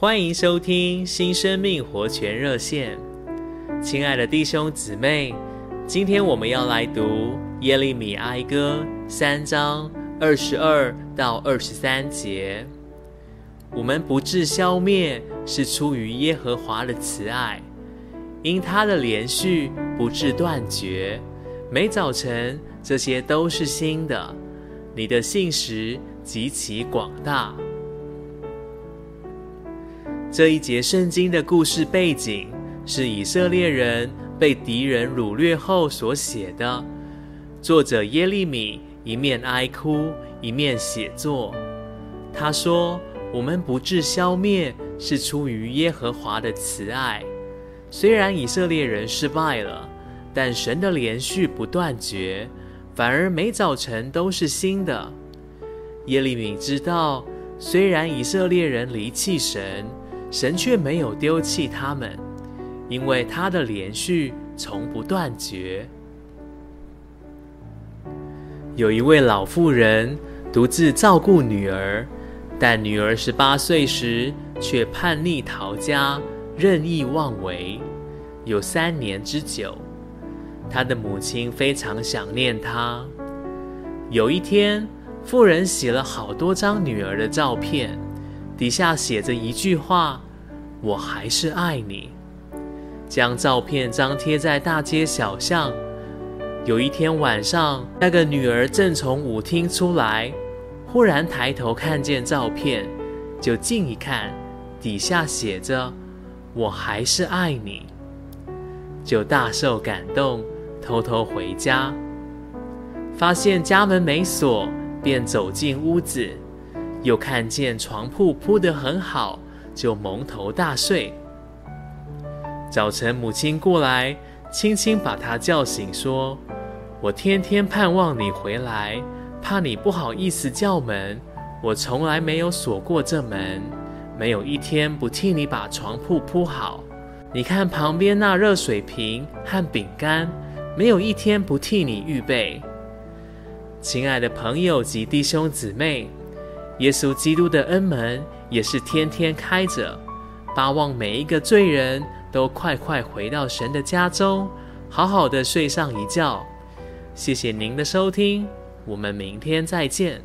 欢迎收听新生命活泉热线，亲爱的弟兄姊妹，今天我们要来读耶利米哀歌三章二十二到二十三节。我们不致消灭，是出于耶和华的慈爱，因他的连续不致断绝。每早晨，这些都是新的。你的信实极其广大。这一节圣经的故事背景是以色列人被敌人掳掠后所写的。作者耶利米一面哀哭，一面写作。他说：“我们不致消灭，是出于耶和华的慈爱。虽然以色列人失败了，但神的连续不断绝，反而每早晨都是新的。”耶利米知道，虽然以色列人离弃神，神却没有丢弃他们，因为他的连续从不断绝。有一位老妇人独自照顾女儿，但女儿十八岁时却叛逆逃家，任意妄为，有三年之久。她的母亲非常想念她。有一天，妇人洗了好多张女儿的照片。底下写着一句话：“我还是爱你。”将照片张贴在大街小巷。有一天晚上，那个女儿正从舞厅出来，忽然抬头看见照片，就近一看，底下写着“我还是爱你”，就大受感动，偷偷回家，发现家门没锁，便走进屋子。又看见床铺铺得很好，就蒙头大睡。早晨母亲过来，轻轻把她叫醒，说：“我天天盼望你回来，怕你不好意思叫门，我从来没有锁过这门，没有一天不替你把床铺铺好。你看旁边那热水瓶和饼干，没有一天不替你预备。”亲爱的朋友及弟兄姊妹。耶稣基督的恩门也是天天开着，巴望每一个罪人都快快回到神的家中，好好的睡上一觉。谢谢您的收听，我们明天再见。